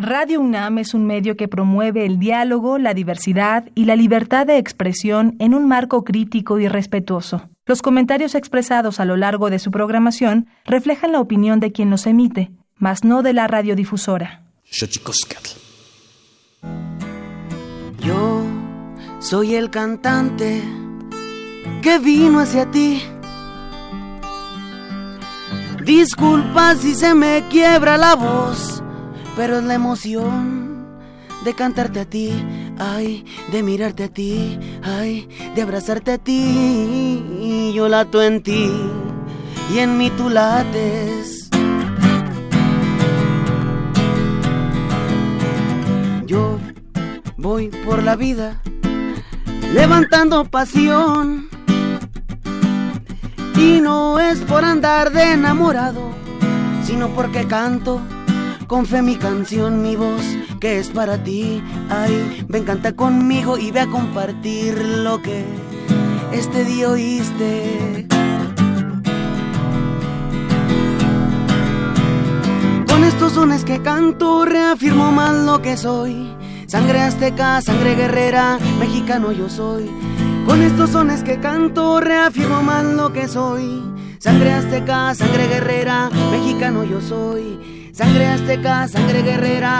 Radio UNAM es un medio que promueve el diálogo, la diversidad y la libertad de expresión en un marco crítico y respetuoso. Los comentarios expresados a lo largo de su programación reflejan la opinión de quien los emite, mas no de la radiodifusora. Yo soy el cantante que vino hacia ti. Disculpa si se me quiebra la voz pero es la emoción de cantarte a ti, ay, de mirarte a ti, ay, de abrazarte a ti. Yo lato en ti y en mí tú lates. Yo voy por la vida levantando pasión. Y no es por andar de enamorado, sino porque canto con fe mi canción, mi voz, que es para ti. Ay, ven, canta conmigo y ve a compartir lo que este día oíste. Con estos sones que canto, reafirmo más lo que soy. Sangre azteca, sangre guerrera, mexicano yo soy. Con estos sones que canto, reafirmo más lo que soy. Sangre azteca, sangre guerrera, mexicano yo soy. Sangre azteca, sangre guerrera.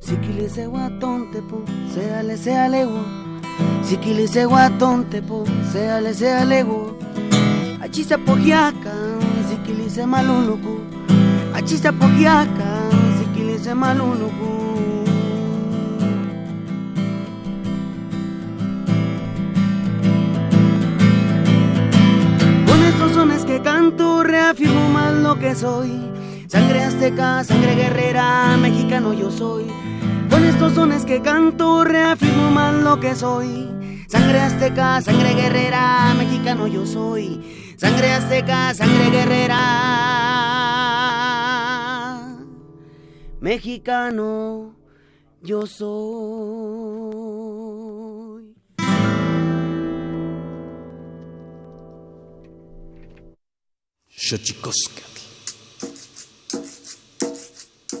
Sikili se guatón te po, seale se alego. Sikili se guatón te po, seale se alego. Achisa pojiaca, sikili se Achisa pogiaka, sikilize malunuku. Con estos sones que canto reafirmo más lo que soy. Sangre azteca, sangre guerrera, mexicano yo soy. Con estos sones que canto reafirmo más lo que soy. Sangre azteca, sangre guerrera, mexicano yo soy. Sangre azteca, sangre guerrera mexicano yo soy.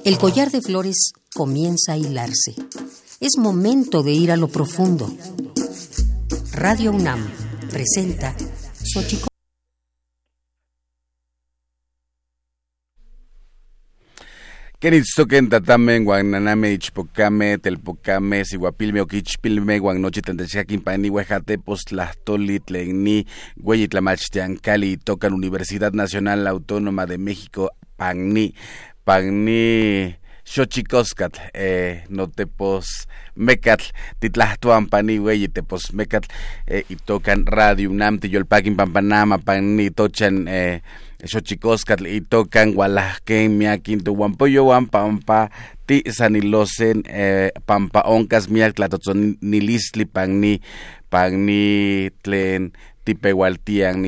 El collar de flores comienza a hilarse. Es momento de ir a lo profundo. Radio UNAM presenta Xochicóscatl. Kenitzoken tatamen guananame ichpocame telpocame siguapilme oquichpilme guanochi tantechcaquimpani huejatepos tlahtoli tlenni hueyitlamachtiancali tocan Universidad Nacional Autónoma de México Pagni Pagni Xochicoscatl, eh, notepos mecatl, titlahtuampani hueyitepos mecatl, eh, y tocan Radio UNAM, tiyolpaquin pampanama, pagni tochan eh, xochicoscatl itocan gualajquen miaquin tuhuampoyohuan pampa ti sanilosen eh, pampa oncas miak tlatotzonilistli pagni pagni tlen tipehualtian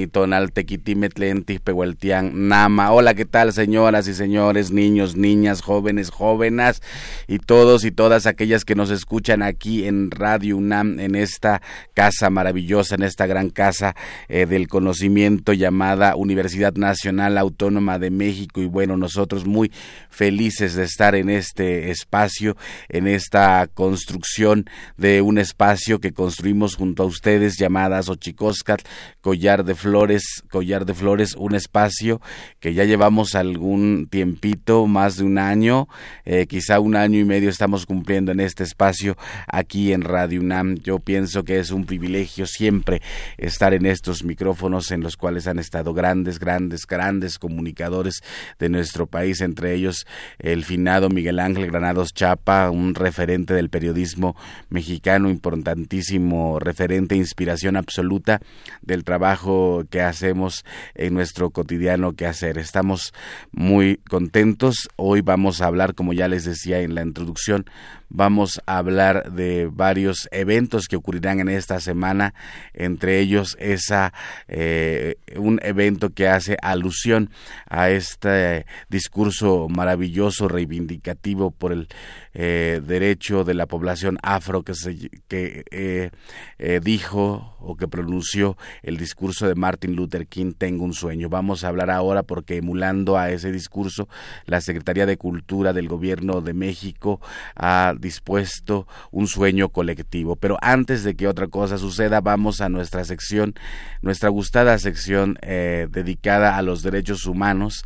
tequitimetlen tipehualtian nama. Hola, ¿qué tal, señoras y señores, niños, niñas, jóvenes, jóvenes y todos y todas aquellas que nos escuchan aquí en Radio UNAM, en esta casa maravillosa, en esta gran casa eh, del conocimiento llamada Universidad Nacional Autónoma de México. Y bueno, nosotros muy felices de estar en este espacio, en esta construcción de un espacio que construimos junto a ustedes llamadas Ochicoscat Collar de Flores, Collar de Flores, un espacio que ya llevamos algún tiempito, más de un año, eh, quizá un año y medio estamos cumpliendo en este espacio aquí en Radio UNAM. Yo pienso que es un privilegio siempre estar en estos micrófonos en los cuales han estado grandes, grandes, grandes comunicadores de nuestro país, entre ellos el finado Miguel Ángel Granados Chapa, un referente del periodismo mexicano, importantísimo referente, inspiración absoluta del trabajo que hacemos en nuestro cotidiano que hacer. Estamos muy contentos. Hoy vamos a hablar, como ya les decía en la introducción, vamos a hablar de varios eventos que ocurrirán en esta semana, entre ellos esa eh, un evento que hace alusión a este discurso maravilloso reivindicativo por el eh, derecho de la población afro que, se, que eh, dijo o que pronunció el discurso de Martin Luther King, Tengo un sueño. Vamos a hablar ahora porque emulando a ese discurso, la Secretaría de Cultura del Gobierno de México ha dispuesto un sueño colectivo. Pero antes de que otra cosa suceda, vamos a nuestra sección, nuestra gustada sección dedicada a los derechos humanos,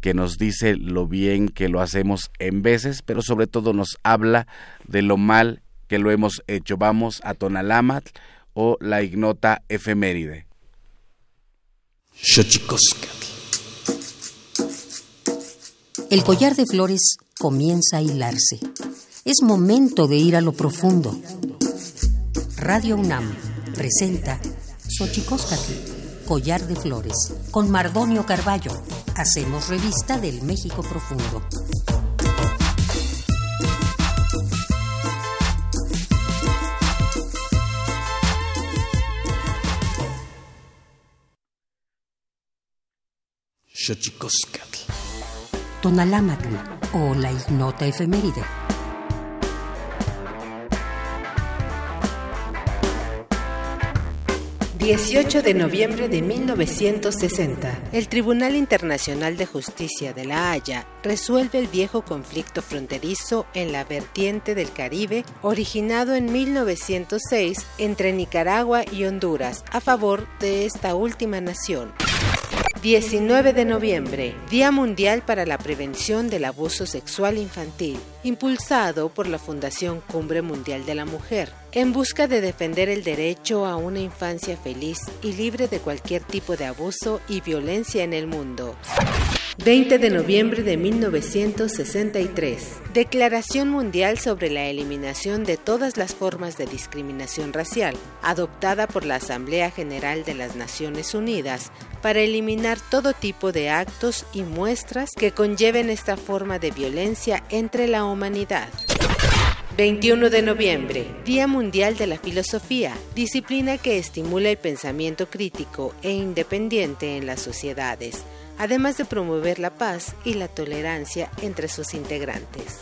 que nos dice lo bien que lo hacemos en veces, pero sobre todo nos habla de lo mal que lo hemos hecho. Vamos a Tonalamat o la ignota efeméride. El collar de flores comienza a hilarse. Es momento de ir a lo profundo. Radio UNAM presenta Xochicóscatl, collar de flores, con Mardonio Carballo. Hacemos revista del México profundo. Xochicoscatl. Tonalámatl o la ignota efeméride. ...18 de noviembre de 1960... ...el Tribunal Internacional de Justicia de La Haya... ...resuelve el viejo conflicto fronterizo... ...en la vertiente del Caribe... ...originado en 1906... ...entre Nicaragua y Honduras... ...a favor de esta última nación... 19 de noviembre, Día Mundial para la Prevención del Abuso Sexual Infantil, impulsado por la Fundación Cumbre Mundial de la Mujer, en busca de defender el derecho a una infancia feliz y libre de cualquier tipo de abuso y violencia en el mundo. 20 de noviembre de 1963. Declaración Mundial sobre la Eliminación de todas las formas de discriminación racial, adoptada por la Asamblea General de las Naciones Unidas para eliminar todo tipo de actos y muestras que conlleven esta forma de violencia entre la humanidad. 21 de noviembre, Día Mundial de la Filosofía, disciplina que estimula el pensamiento crítico e independiente en las sociedades además de promover la paz y la tolerancia entre sus integrantes.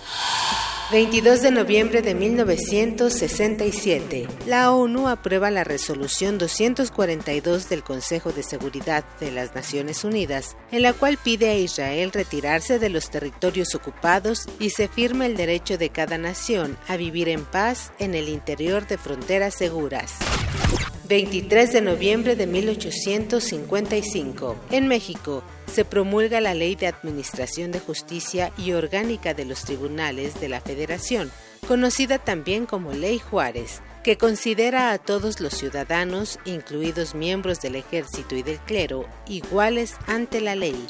22 de noviembre de 1967, la ONU aprueba la resolución 242 del Consejo de Seguridad de las Naciones Unidas, en la cual pide a Israel retirarse de los territorios ocupados y se firma el derecho de cada nación a vivir en paz en el interior de fronteras seguras. 23 de noviembre de 1855. En México, se promulga la Ley de Administración de Justicia y Orgánica de los Tribunales de la Federación, conocida también como Ley Juárez, que considera a todos los ciudadanos, incluidos miembros del ejército y del clero, iguales ante la ley.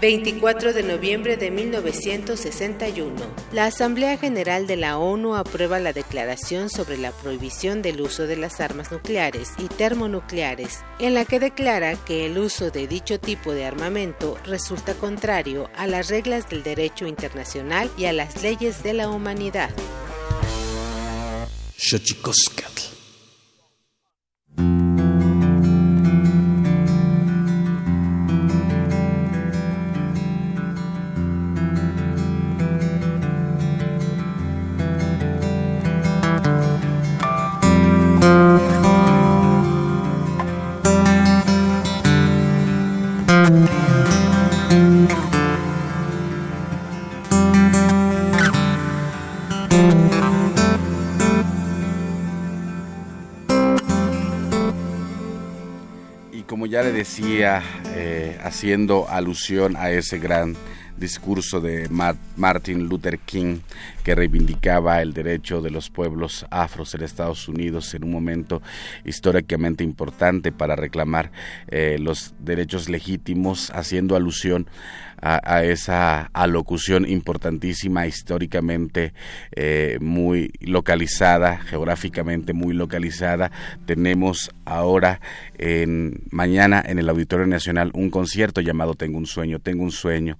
24 de noviembre de 1961, la Asamblea General de la ONU aprueba la Declaración sobre la prohibición del uso de las armas nucleares y termonucleares, en la que declara que el uso de dicho tipo de armamento resulta contrario a las reglas del derecho internacional y a las leyes de la humanidad. Decía, eh, haciendo alusión a ese gran discurso de Martin Luther King que reivindicaba el derecho de los pueblos afros en Estados Unidos en un momento históricamente importante para reclamar eh, los derechos legítimos, haciendo alusión a, esa alocución importantísima, históricamente eh, muy localizada, geográficamente muy localizada. Tenemos ahora, en, mañana en el Auditorio Nacional, un concierto llamado Tengo un sueño, Tengo un sueño.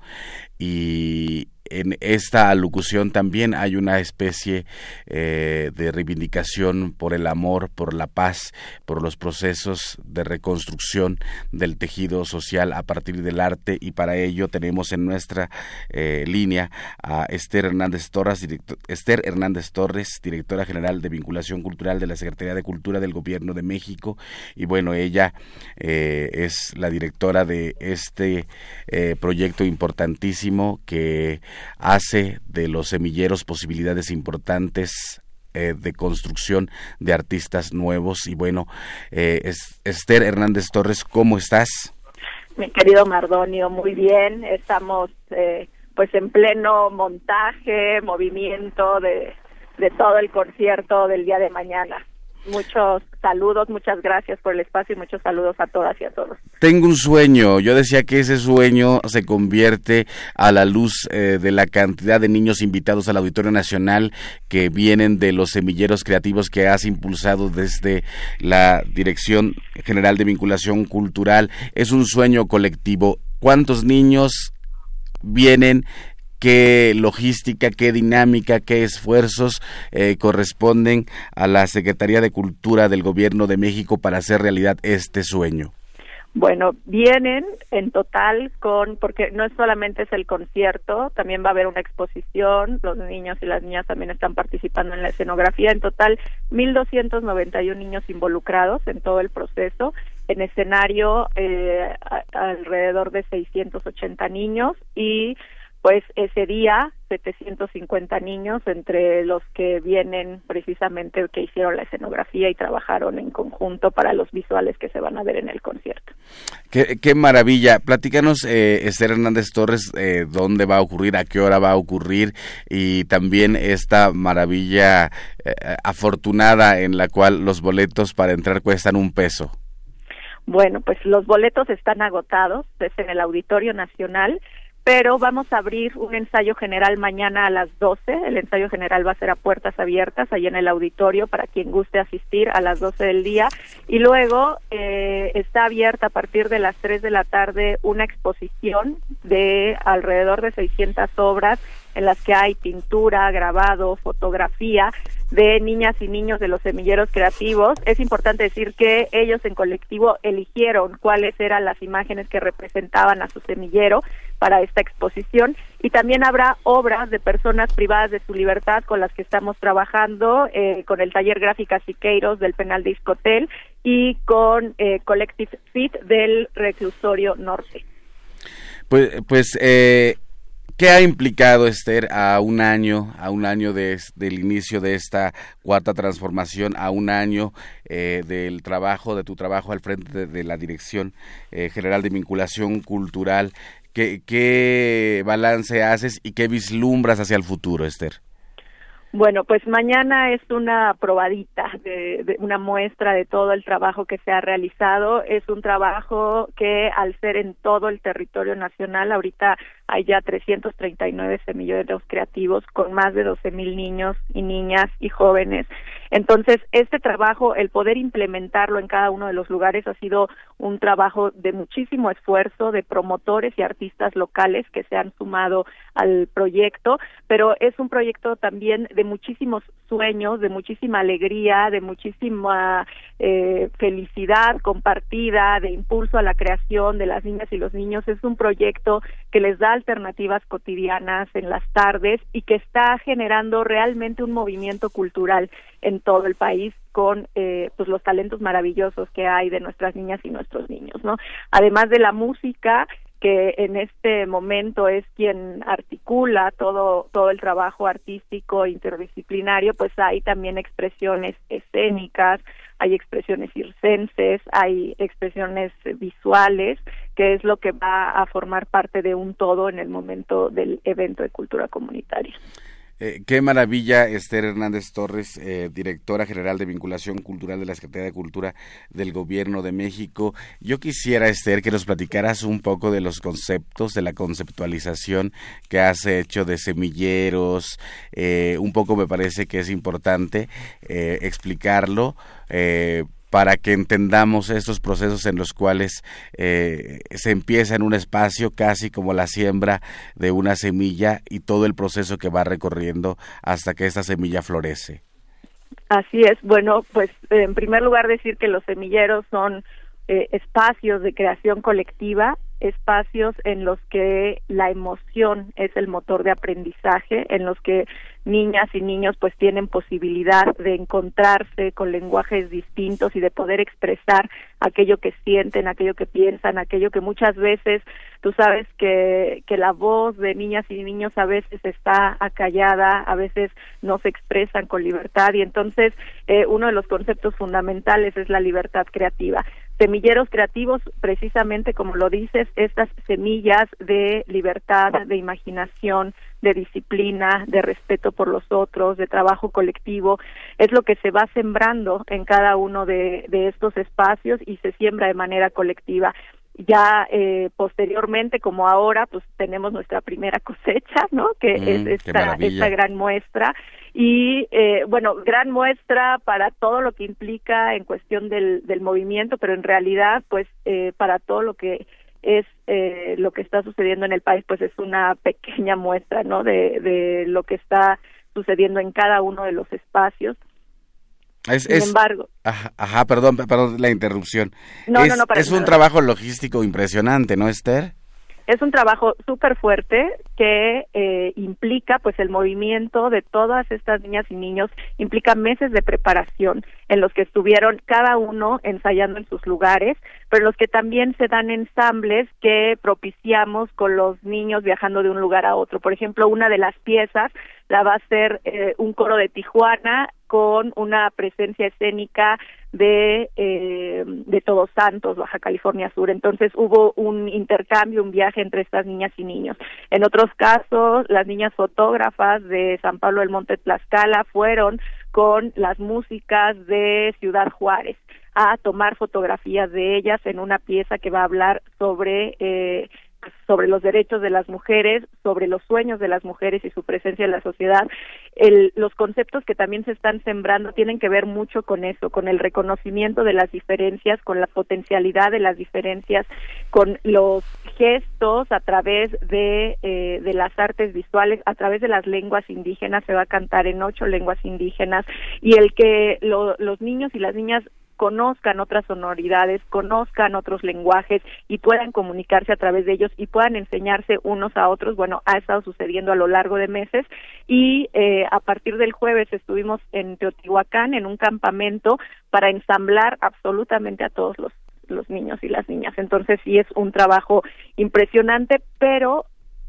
Y en esta alocución también hay una especie eh, de reivindicación por el amor, por la paz, por los procesos de reconstrucción del tejido social a partir del arte. Y para ello tenemos en nuestra eh, línea a Esther Hernández Torres, Esther Hernández Torres, directora general de vinculación cultural de la Secretaría de Cultura del Gobierno de México. Y bueno, ella eh, es la directora de este proyecto importantísimo que hace de los semilleros posibilidades importantes eh, de construcción de artistas nuevos. Y bueno, eh, Esther Hernández Torres, ¿cómo estás? Mi querido Mardonio, muy bien. Estamos eh, pues en pleno montaje, movimiento de, de todo el concierto del día de mañana muchos saludos, muchas gracias por el espacio y muchos saludos a todas y a todos. Tengo un sueño, yo decía que ese sueño se convierte a la luz eh, de la cantidad de niños invitados al Auditorio Nacional que vienen de los semilleros creativos que has impulsado desde la Dirección General de Vinculación Cultural. Es un sueño colectivo. ¿Cuántos niños vienen qué logística, qué dinámica, qué esfuerzos eh, corresponden a la Secretaría de Cultura del Gobierno de México para hacer realidad este sueño. Bueno, vienen en total con, porque no es solamente es el concierto, también va a haber una exposición, los niños y las niñas también están participando en la escenografía, en total 1.291 niños involucrados en todo el proceso, en escenario eh, alrededor de 680 niños y pues ese día 750 niños entre los que vienen precisamente que hicieron la escenografía y trabajaron en conjunto para los visuales que se van a ver en el concierto. Qué, maravilla. Platícanos, eh, Esther Hernández Torres, eh, dónde va a ocurrir, a qué hora va a ocurrir y también esta maravilla eh, afortunada en la cual los boletos para entrar cuestan un peso. Bueno, pues los boletos están agotados, es en el Auditorio Nacional pero vamos a abrir un ensayo general mañana a las 12. El ensayo general va a ser a puertas abiertas, ahí en el auditorio, para quien guste asistir a las 12 del día. Y luego eh, está abierta a partir de las 3 de la tarde una exposición de alrededor de 600 obras en las que hay pintura, grabado, fotografía de niñas y niños de los semilleros creativos. Es importante decir que ellos en colectivo eligieron cuáles eran las imágenes que representaban a su semillero para esta exposición y también habrá obras de personas privadas de su libertad con las que estamos trabajando eh, con el taller Gráfica Siqueiros del Penal de Iscotel y con eh, Collective Fit del Reclusorio Norte. Pues, pues eh, ¿Qué ha implicado, Esther, a un año, a un año de, del inicio de esta cuarta transformación, a un año eh, del trabajo, de tu trabajo al frente de, la Dirección eh, General de Vinculación Cultural? ¿Qué, ¿Qué balance haces y qué vislumbras hacia el futuro, Esther? Bueno, pues mañana es una probadita, de, una muestra de todo el trabajo que se ha realizado. Es un trabajo que al ser en todo el territorio nacional, ahorita hay ya 339 semilleros creativos con más de 12 mil niños y niñas y jóvenes. Entonces, este trabajo, el poder implementarlo en cada uno de los lugares ha sido un trabajo de muchísimo esfuerzo de promotores y artistas locales que se han sumado al proyecto, pero es un proyecto también de muchísimos sueños, de muchísima alegría, de muchísima eh, felicidad compartida, de impulso a la creación de las niñas y los niños. Es un proyecto que les da alternativas cotidianas en las tardes y que está generando realmente un movimiento cultural en todo el país con eh, pues los talentos maravillosos que hay de nuestras niñas y nuestros niños, ¿no? Además de la música que en este momento es quien articula todo todo el trabajo artístico interdisciplinario, pues hay también expresiones escénicas, hay expresiones circenses, hay expresiones visuales, que es lo que va a formar parte de un todo en el momento del evento de cultura comunitaria. Eh, qué maravilla, Esther Hernández Torres, eh, directora general de vinculación cultural de la Secretaría de Cultura del Gobierno de México. Yo quisiera, Esther, que nos platicaras un poco de los conceptos, de la conceptualización que has hecho de semilleros. Eh, un poco me parece que es importante explicarlo para que entendamos estos procesos en los cuales eh, se empieza en un espacio casi como la siembra de una semilla y todo el proceso que va recorriendo hasta que esta semilla florece. Así es. Bueno, pues en primer lugar decir que los semilleros son eh, espacios de creación colectiva, espacios en los que la emoción es el motor de aprendizaje, en los que niñas y niños pues tienen posibilidad de encontrarse con lenguajes distintos y de poder expresar aquello que sienten, aquello que piensan, aquello que muchas veces tú sabes que, que la voz de niñas y niños a veces está acallada, a veces no se expresan con libertad y entonces eh, uno de los conceptos fundamentales es la libertad creativa semilleros creativos, precisamente como lo dices, estas semillas de libertad, de imaginación, de disciplina, de respeto por los otros, de trabajo colectivo, es lo que se va sembrando en cada uno de, estos espacios y se siembra de manera colectiva ya eh, posteriormente como ahora pues tenemos nuestra primera cosecha no que es mm, esta, esta gran muestra y eh, bueno, gran muestra para todo lo que implica en cuestión del, del movimiento, pero en realidad, pues eh, para todo lo que es eh, lo que está sucediendo en el país, pues es una pequeña muestra, ¿no? De, de lo que está sucediendo en cada uno de los espacios. Sin embargo. Ajá, perdón, perdón la interrupción. No, es, no, no, es un trabajo logístico impresionante, ¿no, Esther? es un trabajo súper fuerte que eh, implica pues el movimiento de todas estas niñas y niños implica meses de preparación en los que estuvieron cada uno ensayando en sus lugares pero en los que también se dan ensambles que propiciamos con los niños viajando de un lugar a otro por ejemplo una de las piezas la va a hacer eh, un coro de Tijuana con una presencia escénica de, eh, de Todos Santos, Baja California Sur. Entonces hubo un intercambio, un viaje entre estas niñas y niños. En otros casos, las niñas fotógrafas de San Pablo del Monte Tlaxcala fueron con las músicas de Ciudad Juárez a tomar fotografías de ellas en una pieza que va a hablar sobre eh, sobre los derechos de las mujeres, sobre los sueños de las mujeres y su presencia en la sociedad. El, los conceptos que también se están sembrando tienen que ver mucho con eso, con el reconocimiento de las diferencias, con la potencialidad de las diferencias, con los gestos a través de, eh, de las artes visuales, a través de las lenguas indígenas, se va a cantar en ocho lenguas indígenas, y el que los niños y las niñas conozcan otras sonoridades, conozcan otros lenguajes y puedan comunicarse a través de ellos y puedan enseñarse unos a otros. Bueno, ha estado sucediendo a lo largo de meses y eh, a partir del jueves estuvimos en Teotihuacán en un campamento para ensamblar absolutamente a todos los los niños y las niñas. Entonces sí es un trabajo impresionante, pero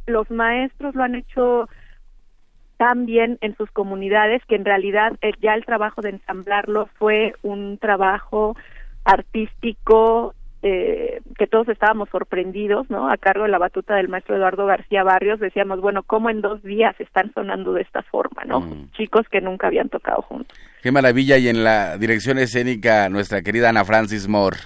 los maestros lo han hecho también en sus comunidades que en realidad eh, ya el trabajo de ensamblarlo fue un trabajo artístico eh, que todos estábamos sorprendidos, ¿no? A cargo de la batuta del maestro Eduardo García Barrios, decíamos, bueno, ¿cómo en dos días están sonando de esta forma, ¿no? Mm. Chicos que nunca habían tocado juntos. Qué maravilla, y en la dirección escénica, nuestra querida Ana Francis Moore.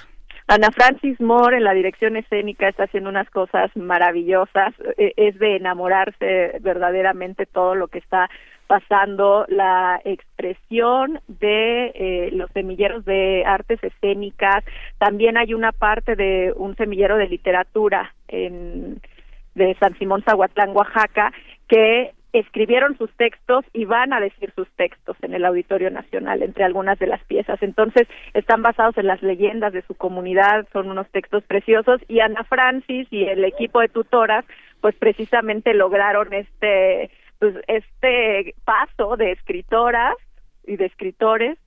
Ana Francis Moore en la dirección escénica está haciendo unas cosas maravillosas, e, es de enamorarse verdaderamente todo lo que está pasando, la expresión de eh, los semilleros de artes escénicas, también hay una parte de un semillero de literatura en de San Simón Zahuatlán, Oaxaca, que escribieron sus textos y van a decir sus textos en el Auditorio Nacional, entre algunas de las piezas. Entonces, están basados en las leyendas de su comunidad, son unos textos preciosos y Ana Francis y el equipo de tutoras, pues precisamente lograron este, pues, este paso de escritoras y de escritores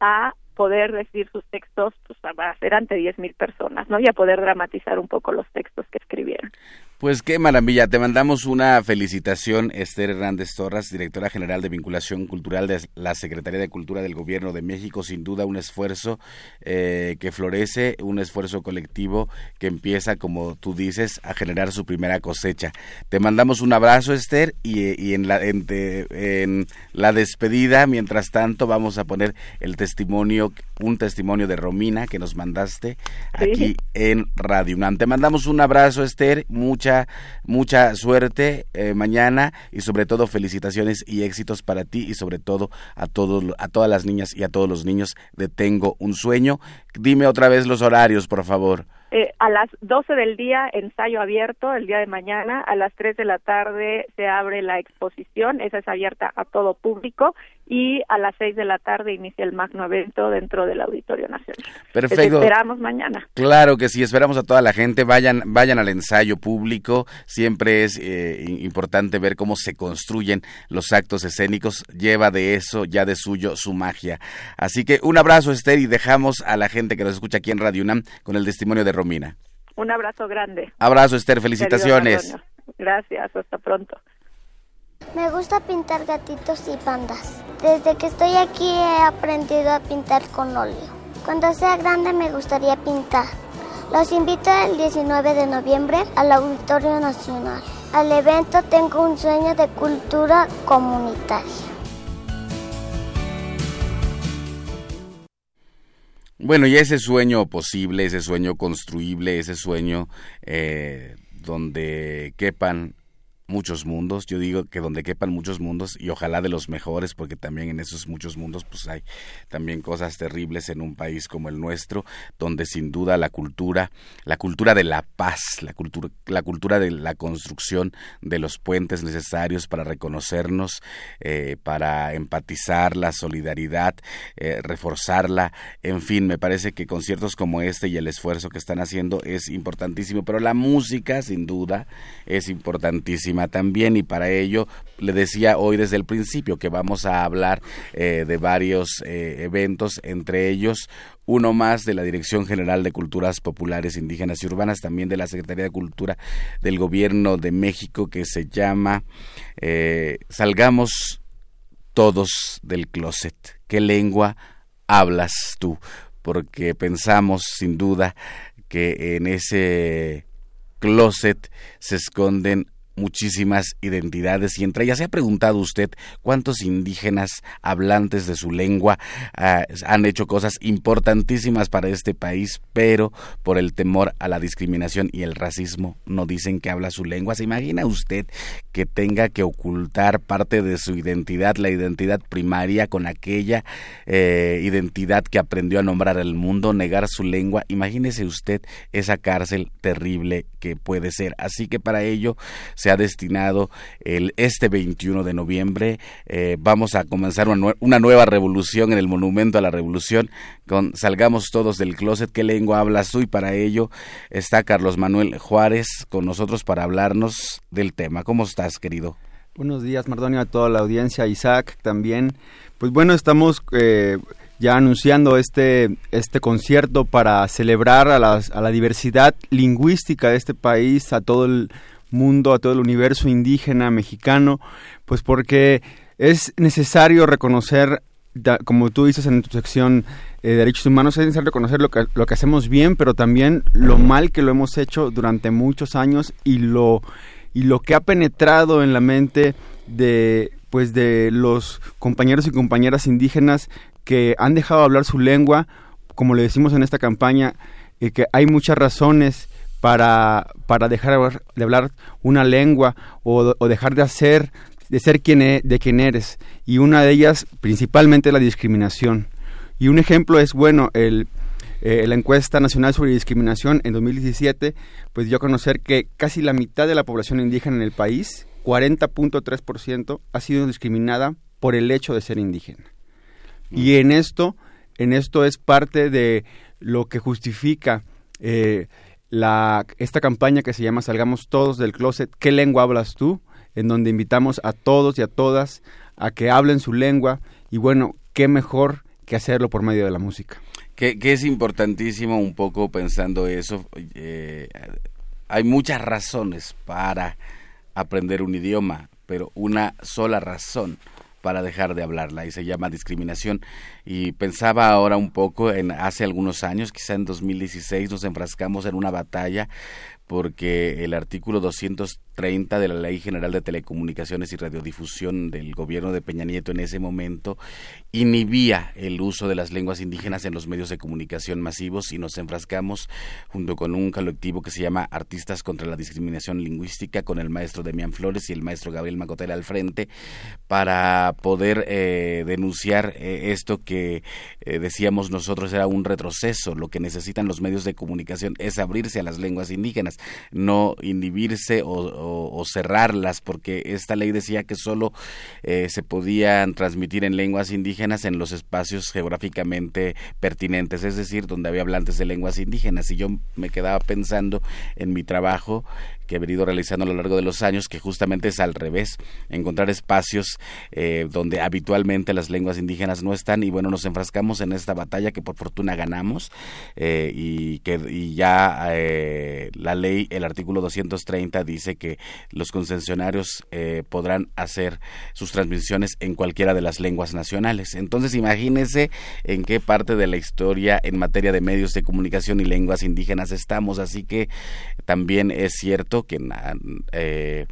a poder decir sus textos pues, a ser ante diez mil personas, ¿no? Y a poder dramatizar un poco los textos que escribieron. Pues qué maravilla, te mandamos una felicitación, Esther Hernández Torres, directora general de vinculación cultural de la Secretaría de Cultura del Gobierno de México, sin duda un esfuerzo eh, que florece, un esfuerzo colectivo que empieza, como tú dices, a generar su primera cosecha. Te mandamos un abrazo, Esther, y, en, la, en, la despedida, mientras tanto, vamos a poner el testimonio testimonio, un testimonio de Romina que nos mandaste aquí en Radio UNAM. Te mandamos un abrazo, Esther, mucha, mucha suerte eh, mañana y sobre todo felicitaciones y éxitos para ti y sobre todo a todos, a todas las niñas y a todos los niños de Tengo un sueño. Dime otra vez los horarios, por favor. Eh, a las 12 del día, ensayo abierto, el día de mañana. A las 3 de la tarde se abre la exposición, esa es abierta a todo público. Y a las 6 de la tarde inicia el magno evento dentro del Auditorio Nacional. Perfecto. esperamos mañana. Claro que sí, esperamos a toda la gente. Vayan, vayan al ensayo público. Siempre es eh, importante ver cómo se construyen los actos escénicos. Lleva de eso, ya de suyo, su magia. Así que un abrazo, Esther, y dejamos a la gente que nos escucha aquí en Radio UNAM con el testimonio de un abrazo grande. Abrazo, Esther, felicitaciones. Gracias, hasta pronto. Me gusta pintar gatitos y pandas. Desde que estoy aquí he aprendido a pintar con óleo. Cuando sea grande me gustaría pintar. Los invito el 19 de noviembre al Auditorio Nacional. Al evento tengo un sueño de cultura comunitaria. Bueno, y ese sueño posible, ese sueño construible, ese sueño eh, donde quepan muchos mundos, yo digo que donde quepan muchos mundos y ojalá de los mejores porque también en esos muchos mundos pues hay también cosas terribles en un país como el nuestro donde sin duda la cultura, la cultura de la paz, la cultura la cultura de la construcción de los puentes necesarios para reconocernos, eh, para empatizar la solidaridad, eh, reforzarla, en fin, me parece que conciertos como este y el esfuerzo que están haciendo es importantísimo, pero la música sin duda es importantísima también y para ello le decía hoy desde el principio que vamos a hablar eh, de varios eh, eventos, entre ellos uno más de la Dirección General de Culturas Populares Indígenas y Urbanas, también de la Secretaría de Cultura del Gobierno de México que se llama eh, Salgamos todos del closet. ¿Qué lengua hablas tú? Porque pensamos sin duda que en ese closet se esconden muchísimas identidades y entre ellas se ha preguntado usted cuántos indígenas hablantes de su lengua ah, han hecho cosas importantísimas para este país, pero por el temor a la discriminación y el racismo no dicen que habla su lengua. ¿Se imagina usted que tenga que ocultar parte de su identidad, la identidad primaria con aquella eh, identidad que aprendió a nombrar al mundo, negar su lengua? Imagínese usted esa cárcel terrible que puede ser. Así que para ello se ha destinado el, este 21 de noviembre. Eh, vamos a comenzar una, una, nueva revolución en el Monumento a la Revolución con Salgamos todos del closet. ¿Qué lengua hablas tú? Y para ello está Carlos Manuel Juárez con nosotros para hablarnos del tema. ¿Cómo estás, querido? Buenos días, Mardonio, a toda la audiencia, Isaac también. Pues bueno, estamos... Eh, ya anunciando este, este concierto para celebrar a, a la diversidad lingüística de este país, a todo el mundo, a todo el universo indígena mexicano, pues porque es necesario reconocer, como tú dices en tu sección eh, Derechos Humanos, es necesario reconocer lo que, lo que hacemos bien, pero también lo mal que lo hemos hecho durante muchos años y lo, y lo que ha penetrado en la mente de pues de los compañeros y compañeras indígenas que han dejado hablar su lengua, como le decimos en esta campaña, eh, que hay muchas razones para, para dejar de hablar una lengua o, dejar de hacer, de ser quien e, de quien eres. Y una de ellas, principalmente, la discriminación. Y un ejemplo es, bueno, el, eh, la encuesta nacional sobre discriminación en 2017, pues dio a conocer que casi la mitad de la población indígena en el país, 40.3%, ha sido discriminada por el hecho de ser indígena. Y en esto, en esto es parte de lo que justifica eh, la, esta campaña que se llama Salgamos todos del closet, ¿qué lengua hablas tú? En donde invitamos a todos y a todas a que hablen su lengua y bueno, qué mejor que hacerlo por medio de la música. Que, es importantísimo un poco pensando eso. Eh, hay muchas razones para aprender un idioma, pero una sola razón para dejar de hablarla y se llama discriminación. Y pensaba ahora un poco en hace algunos años, quizá en 2016 nos enfrascamos en una batalla porque el artículo 230 de la Ley General de Telecomunicaciones y Radiodifusión del gobierno de Peña Nieto en ese momento inhibía el uso de las lenguas indígenas en los medios de comunicación masivos y nos enfrascamos junto con un colectivo que se llama Artistas contra la Discriminación Lingüística con el maestro Demián Flores y el maestro Gabriel Macotera al frente para poder eh, denunciar eh, esto que eh, decíamos nosotros era un retroceso. Lo que necesitan los medios de comunicación es abrirse a las lenguas indígenas, no inhibirse o, cerrarlas, porque esta ley decía que solo se podían transmitir en lenguas indígenas en los espacios geográficamente pertinentes, es decir, donde había hablantes de lenguas indígenas. Y yo me quedaba pensando en mi trabajo que he venido realizando a lo largo de los años, que justamente es al revés, encontrar espacios eh, donde habitualmente las lenguas indígenas no están y bueno, nos enfrascamos en esta batalla que por fortuna ganamos eh, y que y ya eh, la ley, el artículo 230 dice que los concesionarios podrán hacer sus transmisiones en cualquiera de las lenguas nacionales. Entonces imagínense en qué parte de la historia en materia de medios de comunicación y lenguas indígenas estamos, así que también es cierto que, eh,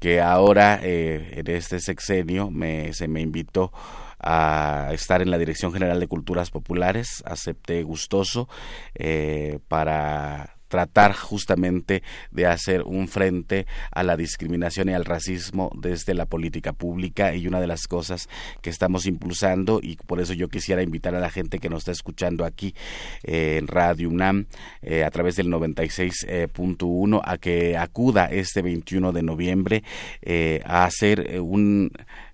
que ahora eh, en este sexenio me, se me invitó a estar en la Dirección General de Culturas Populares, acepté gustoso eh, para tratar justamente de hacer un frente a la discriminación y al racismo desde la política pública. Y una de las cosas que estamos impulsando y por eso yo quisiera invitar a la gente que nos está escuchando aquí eh, en Radio UNAM eh, a través del 96.1 a que acuda este 21 de noviembre eh, a hacer un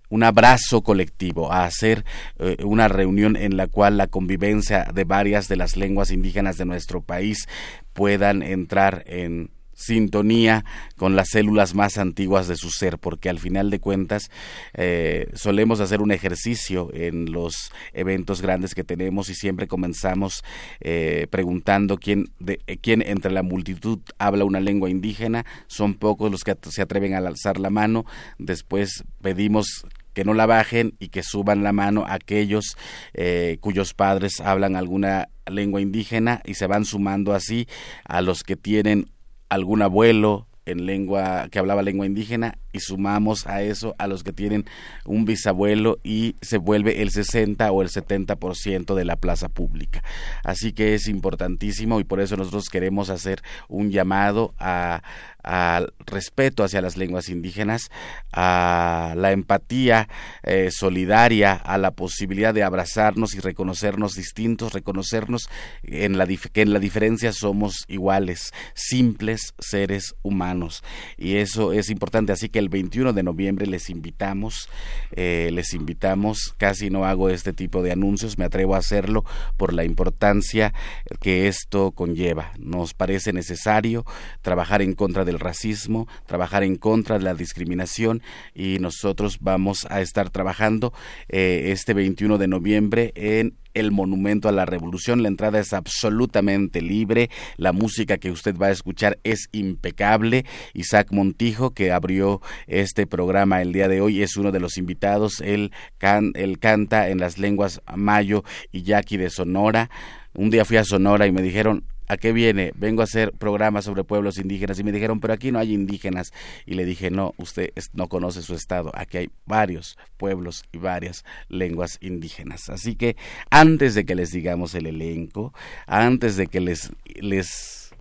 un abrazo colectivo, a hacer eh, una reunión en la cual la convivencia de varias de las lenguas indígenas de nuestro país puedan entrar en sintonía con las células más antiguas de su ser, porque al final de cuentas eh, solemos hacer un ejercicio en los eventos grandes que tenemos y siempre comenzamos eh, preguntando quién, de, quién entre la multitud habla una lengua indígena, son pocos los que se atreven a alzar la mano, después pedimos que no la bajen y que suban la mano aquellos eh, cuyos padres hablan alguna lengua indígena y se van sumando así a los que tienen algún abuelo en lengua que hablaba lengua indígena sumamos a eso a los que tienen un bisabuelo y se vuelve el 60 o el 70% de la plaza pública. Así que es importantísimo y por eso nosotros queremos hacer un llamado a, al respeto hacia las lenguas indígenas, a la empatía eh, solidaria, a la posibilidad de abrazarnos y reconocernos distintos, reconocernos en la que en la diferencia somos iguales, simples seres humanos. Y eso es importante. Así que el 21 de noviembre les invitamos, eh, les invitamos, casi no hago este tipo de anuncios, me atrevo a hacerlo por la importancia que esto conlleva. Nos parece necesario trabajar en contra del racismo, trabajar en contra de la discriminación y nosotros vamos a estar trabajando eh, este 21 de noviembre en el Monumento a la Revolución. La entrada es absolutamente libre. La música que usted va a escuchar es impecable. Isaac Montijo, que abrió este programa el día de hoy, es uno de los invitados. Él, can, él canta en las lenguas mayo y yaqui de Sonora. Un día fui a Sonora y me dijeron, ¿a qué viene? Vengo a hacer programas sobre pueblos indígenas y me dijeron, pero aquí no hay indígenas. Y le dije, no, usted no conoce su estado, aquí hay varios pueblos y varias lenguas indígenas. Así que antes de que les digamos el elenco, antes de que les, les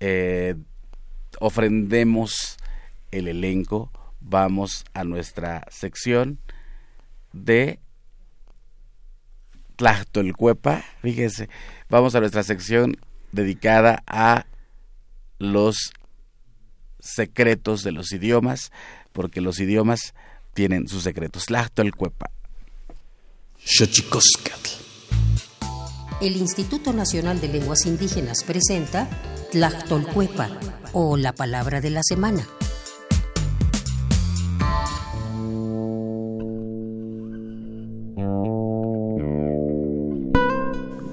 eh, ofrendemos el elenco, vamos a nuestra sección de Tlachtolcuepa. Fíjense, vamos a nuestra sección dedicada a los secretos de los idiomas, porque los idiomas tienen sus secretos. Tlachtolcuepa. El Instituto Nacional de Lenguas Indígenas presenta Tlachtolcuepa o la palabra de la semana.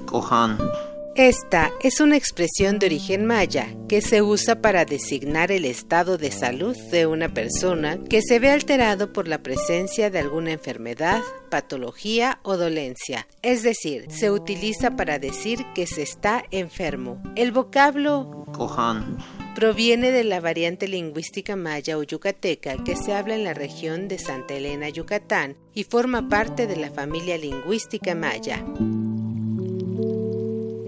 Kohan esta es una expresión de origen maya que se usa para designar el estado de salud de una persona que se ve alterado por la presencia de alguna enfermedad, patología o dolencia. Es decir, se utiliza para decir que se está enfermo. El vocablo Kohan proviene de la variante lingüística maya o yucateca que se habla en la región de Santa Elena, Yucatán, y forma parte de la familia lingüística maya.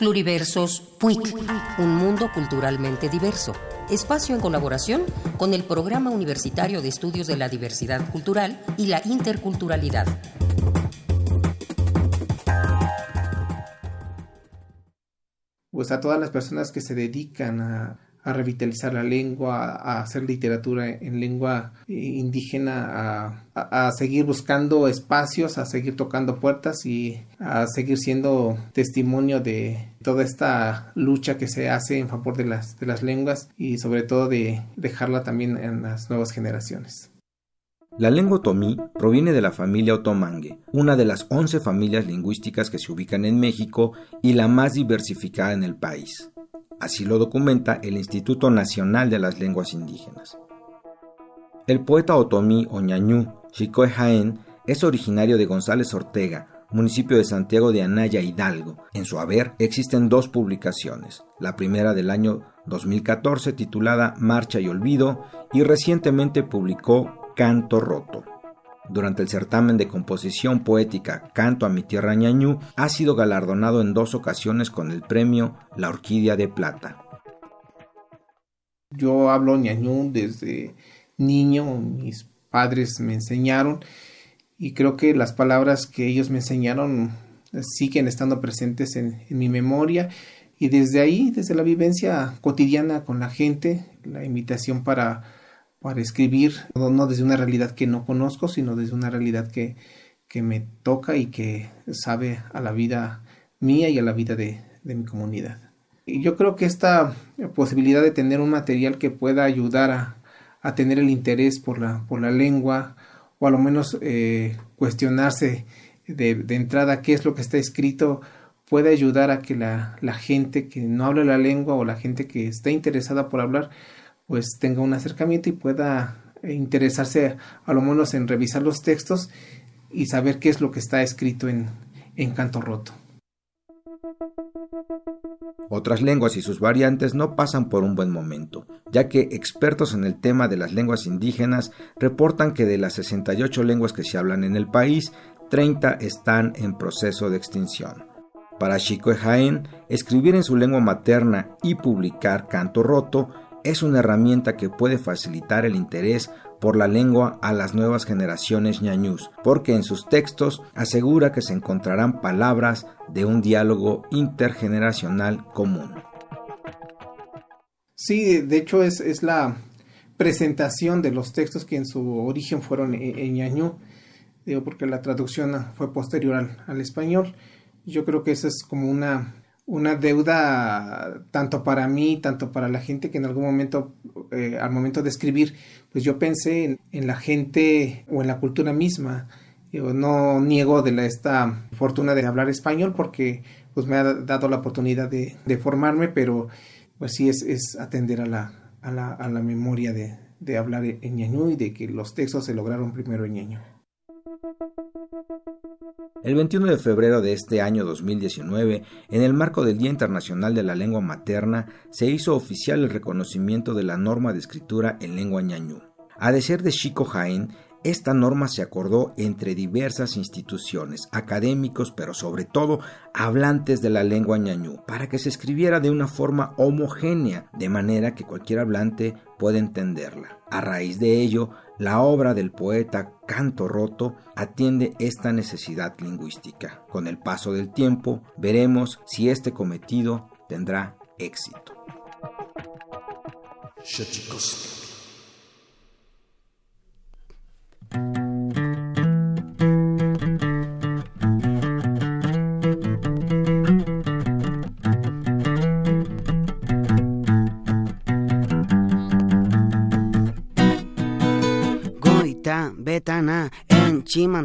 Pluriversos PUIC, un mundo culturalmente diverso. Espacio en colaboración con el Programa Universitario de Estudios de la Diversidad Cultural y la Interculturalidad. Pues a todas las personas que se dedican a a revitalizar la lengua, a hacer literatura en lengua indígena, a, seguir buscando espacios, a seguir tocando puertas y a seguir siendo testimonio de toda esta lucha que se hace en favor de las, de las lenguas y sobre todo de dejarla también en las nuevas generaciones. La lengua otomí proviene de la familia otomangue, una de las 11 familias lingüísticas que se ubican en México y la más diversificada en el país. Así lo documenta el Instituto Nacional de las Lenguas Indígenas. El poeta otomí Oñañú Chicoe Jaén es originario de González Ortega, municipio de Santiago de Anaya, Hidalgo. En su haber existen dos publicaciones, la primera del año 2014 titulada Marcha y Olvido y recientemente publicó Canto Roto. Durante el certamen de composición poética Canto a mi tierra ñañú, ha sido galardonado en dos ocasiones con el premio La Orquídea de Plata. Yo hablo ñañú desde niño, mis padres me enseñaron y creo que las palabras que ellos me enseñaron siguen estando presentes en, en mi memoria y desde ahí, desde la vivencia cotidiana con la gente, la invitación para para escribir, no, desde una realidad que no conozco, sino desde una realidad que, que me toca y que sabe a la vida mía y a la vida de, mi comunidad. Y yo creo que esta posibilidad de tener un material que pueda ayudar a, a tener el interés por la, por la lengua, o a lo menos eh, cuestionarse de, de, entrada qué es lo que está escrito, puede ayudar a que la, la gente que no habla la lengua o la gente que está interesada por hablar pues tenga un acercamiento y pueda interesarse a lo menos en revisar los textos y saber qué es lo que está escrito en, en canto roto. Otras lenguas y sus variantes no pasan por un buen momento, ya que expertos en el tema de las lenguas indígenas reportan que de las 68 lenguas que se hablan en el país, 30 están en proceso de extinción. Para Chico Jaén, escribir en su lengua materna y publicar canto roto es una herramienta que puede facilitar el interés por la lengua a las nuevas generaciones ñañús, porque en sus textos asegura que se encontrarán palabras de un diálogo intergeneracional común. Sí, de hecho es, la presentación de los textos que en su origen fueron en, ñañú, digo porque la traducción fue posterior al, al español. Yo creo que esa es como una una deuda tanto para mí, tanto para la gente que en algún momento, eh, al momento de escribir, pues yo pensé en, la gente o en la cultura misma. Yo no niego de la, esta fortuna de hablar español porque pues me ha dado la oportunidad de, formarme, pero pues sí es, es atender a la, a la, a la memoria de, de hablar en ñañú y de que los textos se lograron primero en ñañú. El 21 de febrero de este año 2019, en el marco del Día Internacional de la Lengua Materna, se hizo oficial el reconocimiento de la norma de escritura en lengua ñañú. A decir de Chico Jaén, esta norma se acordó entre diversas instituciones, académicos, pero sobre todo hablantes de la lengua ñañú, para que se escribiera de una forma homogénea, de manera que cualquier hablante pueda entenderla. A raíz de ello, la obra del poeta Canto Roto atiende esta necesidad lingüística. Con el paso del tiempo, veremos si este cometido tendrá éxito.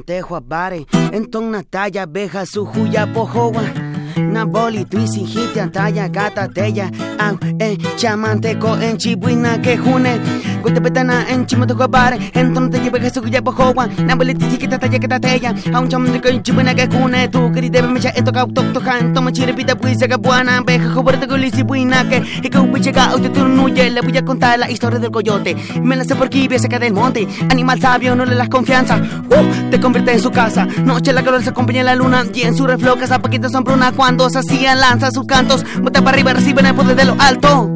En chimantejo bare en ton talla beja su juya pojoa. Na boli tuisi hiti antaya gata teya au e chamante ko en chibuina que june Gote betana en chimoto bare en ton te lleve su ya bojoa na boli tuisi que taya que teya au chamante ko en chibuina que june tu queri debe mecha esto ka tok tok han toma chire pita puisa que buena beja jobar te golisi buina que y que un pichega auto tu nuye le voy a contar la historia del coyote. Me la sé por aquí cerca del monte. Animal sabio no le das confianza. Uh, te convierte en su casa. Noche la calor se acompaña la luna y en su reflejo esa paquita sombruna cuando se hacía lanza sus cantos, bota para arriba, reciben el poder de lo alto.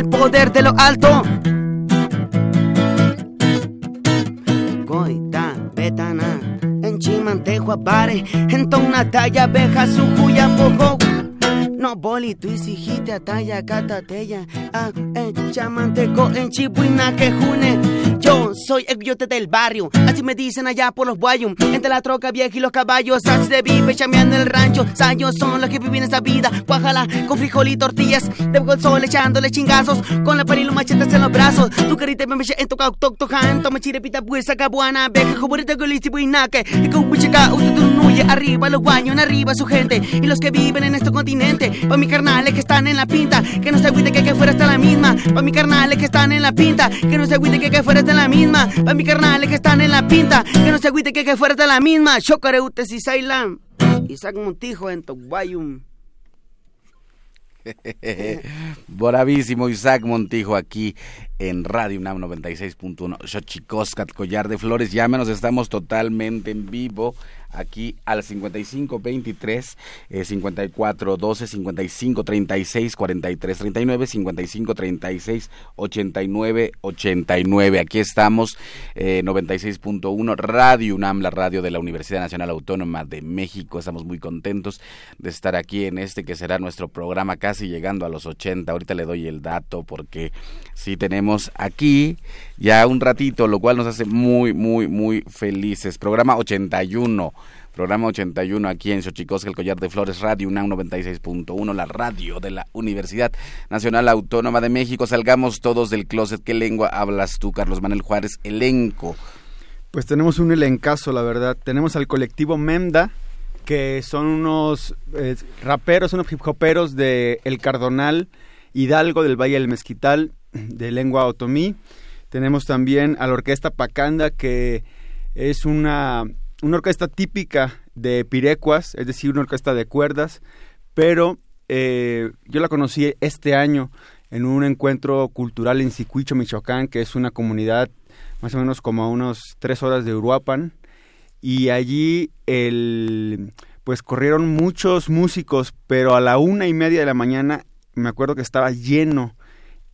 El poder de lo alto. Goita, betana, en chimantejo apare, en talla, beja su juya pojo. No boli, tu hijita talla, catatella, ah, en chamanteco, en chibuina que june. Yo soy el guillote del barrio, así me dicen allá por los guayum. Entre la troca vieja y los caballos, así se vive chameando el rancho. Sayos son los que viven esta vida, cuajala con frijol y tortillas. De el sol echándole chingazos, con la pari y los machetes en los brazos. Tu carita me meche en tu cautoc tocan, toma chirepita pues acá buena, beca joborita golisi buinaque. Y con pichica, usted nuye arriba los guayos, arriba su gente. Y los que viven en este continente, pa' mi carnales que están en la pinta, que no se agüite que que fuera está la misma. Pa' mi carnales que están en la pinta, que no se agüite que que fuera está la misma. Pa' mi carnales que están en la pinta, que no se agüite que que fuera está la misma. Chocareute si Sailan, Isaac Montijo en Toguayum. Bravísimo Isaac Montijo aquí en Radio UNAM 96.1 Xochicoscat, Collar de Flores. Llámenos, estamos totalmente en vivo aquí al 55 23 eh, 54 12 55 36 43 39 55 36 89 89 aquí estamos eh, 96.1 Radio UNAM la radio de la Universidad Nacional Autónoma de México. Estamos muy contentos de estar aquí en este que será nuestro programa casi llegando a los 80 ahorita le doy el dato porque sí tenemos aquí ya un ratito lo cual nos hace muy muy muy felices. Programa 81 Programa 81 aquí en Xochicosca, el Collar de Flores, Radio UNAM 96.1, la radio de la Universidad Nacional Autónoma de México. Salgamos todos del closet. ¿Qué lengua hablas tú, Carlos Manuel Juárez? Elenco. Pues tenemos un elencazo, la verdad. Tenemos al colectivo Memda, que son unos eh, raperos, unos hip hoperos de El Cardonal, Hidalgo, del Valle del Mezquital, de lengua otomí. Tenemos también a la Orquesta Pacanda, que es una una orquesta típica de pirecuas, es decir, una orquesta de cuerdas, pero eh, yo la conocí este año en un encuentro cultural en Sicuicho, Michoacán, que es una comunidad más o menos como a unos tres horas de Uruapan, y allí pues corrieron muchos músicos, pero a la una y media de la mañana me acuerdo que estaba lleno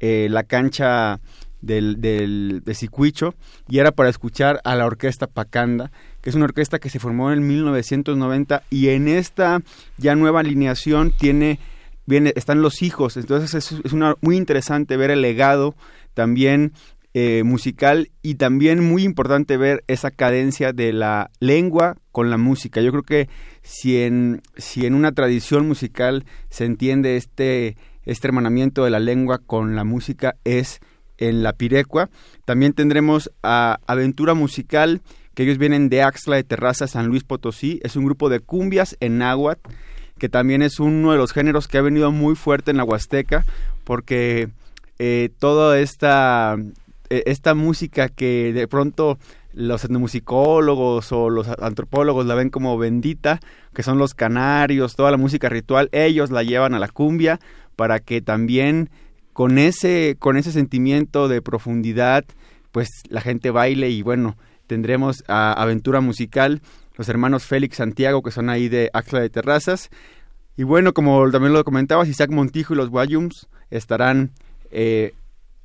eh, la cancha del, del, de Sicuicho y era para escuchar a la orquesta Pacanda es una orquesta que se formó en 1990 y en esta ya nueva alineación tiene viene están los hijos, entonces es, es una, muy interesante ver el legado también eh, musical y también muy importante ver esa cadencia de la lengua con la música. Yo creo que si en, si en una tradición musical se entiende este, este hermanamiento de la lengua con la música es en la pirecua. También tendremos a Aventura Musical que ellos vienen de Axla de Terraza, San Luis Potosí. Es un grupo de cumbias en náhuatl, que también es uno de los géneros que ha venido muy fuerte en la Huasteca, porque eh, toda esta, eh, esta música que de pronto los etnomusicólogos o los antropólogos la ven como bendita, que son los canarios, toda la música ritual, ellos la llevan a la cumbia para que también con ese, con ese sentimiento de profundidad, pues la gente baile y bueno, tendremos a Aventura Musical, los hermanos Félix Santiago, que son ahí de Axla de Terrazas. Y bueno, como también lo comentabas, Isaac Montijo y los Guayums estarán eh,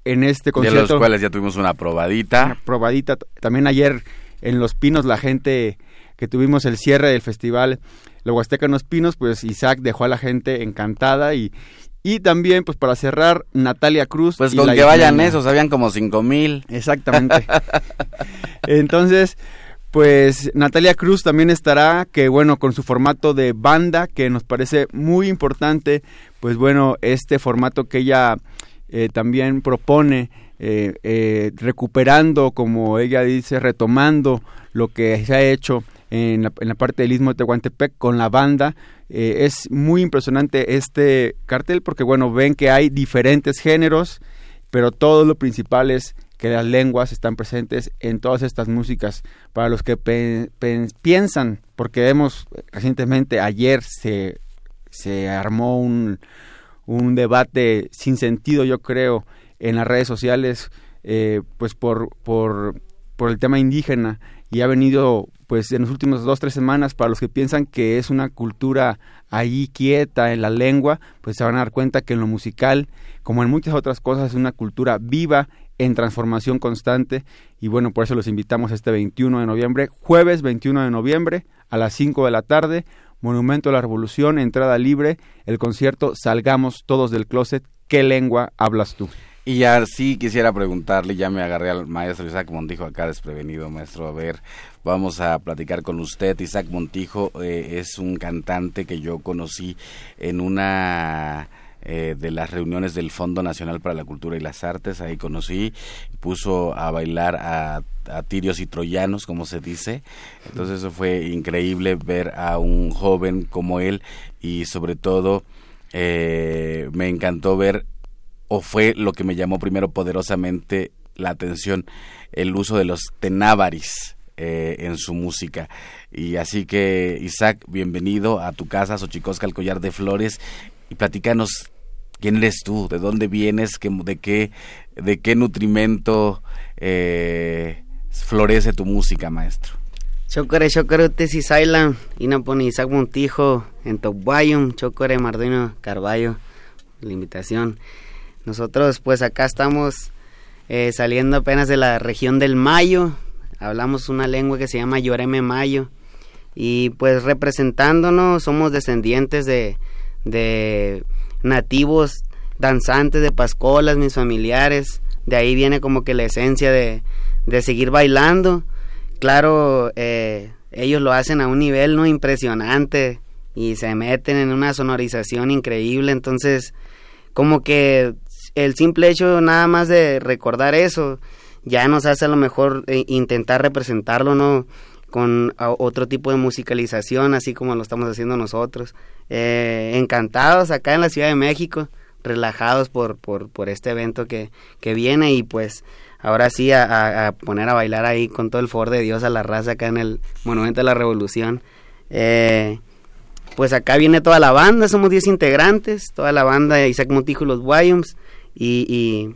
en este concierto. De los cuales ya tuvimos una probadita. Una probadita. También ayer en Los Pinos, la gente que tuvimos el cierre del festival Lo Huasteca en Los Pinos, pues Isaac dejó a la gente encantada y, y también, pues para cerrar, Natalia Cruz. Pues con que vayan esos, habían como cinco mil. Exactamente. Entonces, pues Natalia Cruz también estará, que bueno, con su formato de banda, que nos parece muy importante, pues bueno, este formato que ella eh, también propone recuperando, como ella dice, retomando lo que se ha hecho en la, en la parte del Istmo de Tehuantepec con la banda. es muy impresionante este cartel porque, bueno, ven que hay diferentes géneros, pero todo lo principal es que las lenguas están presentes en todas estas músicas. Para los que piensan, porque vemos recientemente, ayer se, se armó un, un debate sin sentido, yo creo, en las redes sociales, eh, pues por, por, por el tema indígena y ha venido pues en los últimos dos tres semanas para los que piensan que es una cultura ahí quieta en la lengua pues se van a dar cuenta que en lo musical como en muchas otras cosas es una cultura viva en transformación constante y bueno, por eso los invitamos este 21 de noviembre, jueves 21 de noviembre a las 5 de la tarde, Monumento a la Revolución, entrada libre, el concierto Salgamos todos del closet, ¿qué lengua hablas tú? Y así quisiera preguntarle, ya me agarré al maestro Isaac Montijo acá desprevenido, maestro. A ver, vamos a platicar con usted. Isaac Montijo eh, es un cantante que yo conocí en una eh, de las reuniones del Fondo Nacional para la Cultura y las Artes. Ahí conocí, puso a bailar a, tirios y troyanos, como se dice. Entonces eso fue increíble ver a un joven como él y sobre todo eh, me encantó ver, o fue lo que me llamó primero poderosamente la atención, el uso de los tenábaris. Eh, en su música. Y así que, Isaac, bienvenido a tu casa, Xochicosca, el collar de flores y platícanos quién eres tú, de dónde vienes, de qué, de qué nutrimento eh, florece tu música, maestro. Chocore, chocore, si Sailan, Inaponi Isaac Montijo, en Chocore Mardino Carballo, la invitación. Nosotros pues acá estamos eh, saliendo apenas de la región del Mayo, hablamos una lengua que se llama Yoreme Mayo, y pues representándonos somos descendientes de de nativos danzantes de pascolas, mis familiares. De ahí viene como que la esencia de, de seguir bailando. Claro, eh, ellos lo hacen a un nivel no impresionante y se meten en una sonorización increíble. Entonces, como que el simple hecho nada más de recordar eso ya nos hace a lo mejor eh, intentar representarlo, ¿no? con otro tipo de musicalización, así como lo estamos haciendo nosotros. Eh, encantados acá en la Ciudad de México, relajados por, por, por este evento que, que viene y pues ahora sí a, poner a bailar ahí con todo el favor de Dios a la raza acá en el Monumento de la Revolución. Eh, pues acá viene toda la banda, somos 10 integrantes, toda la banda de Isaac Montijo y los Wyums y, y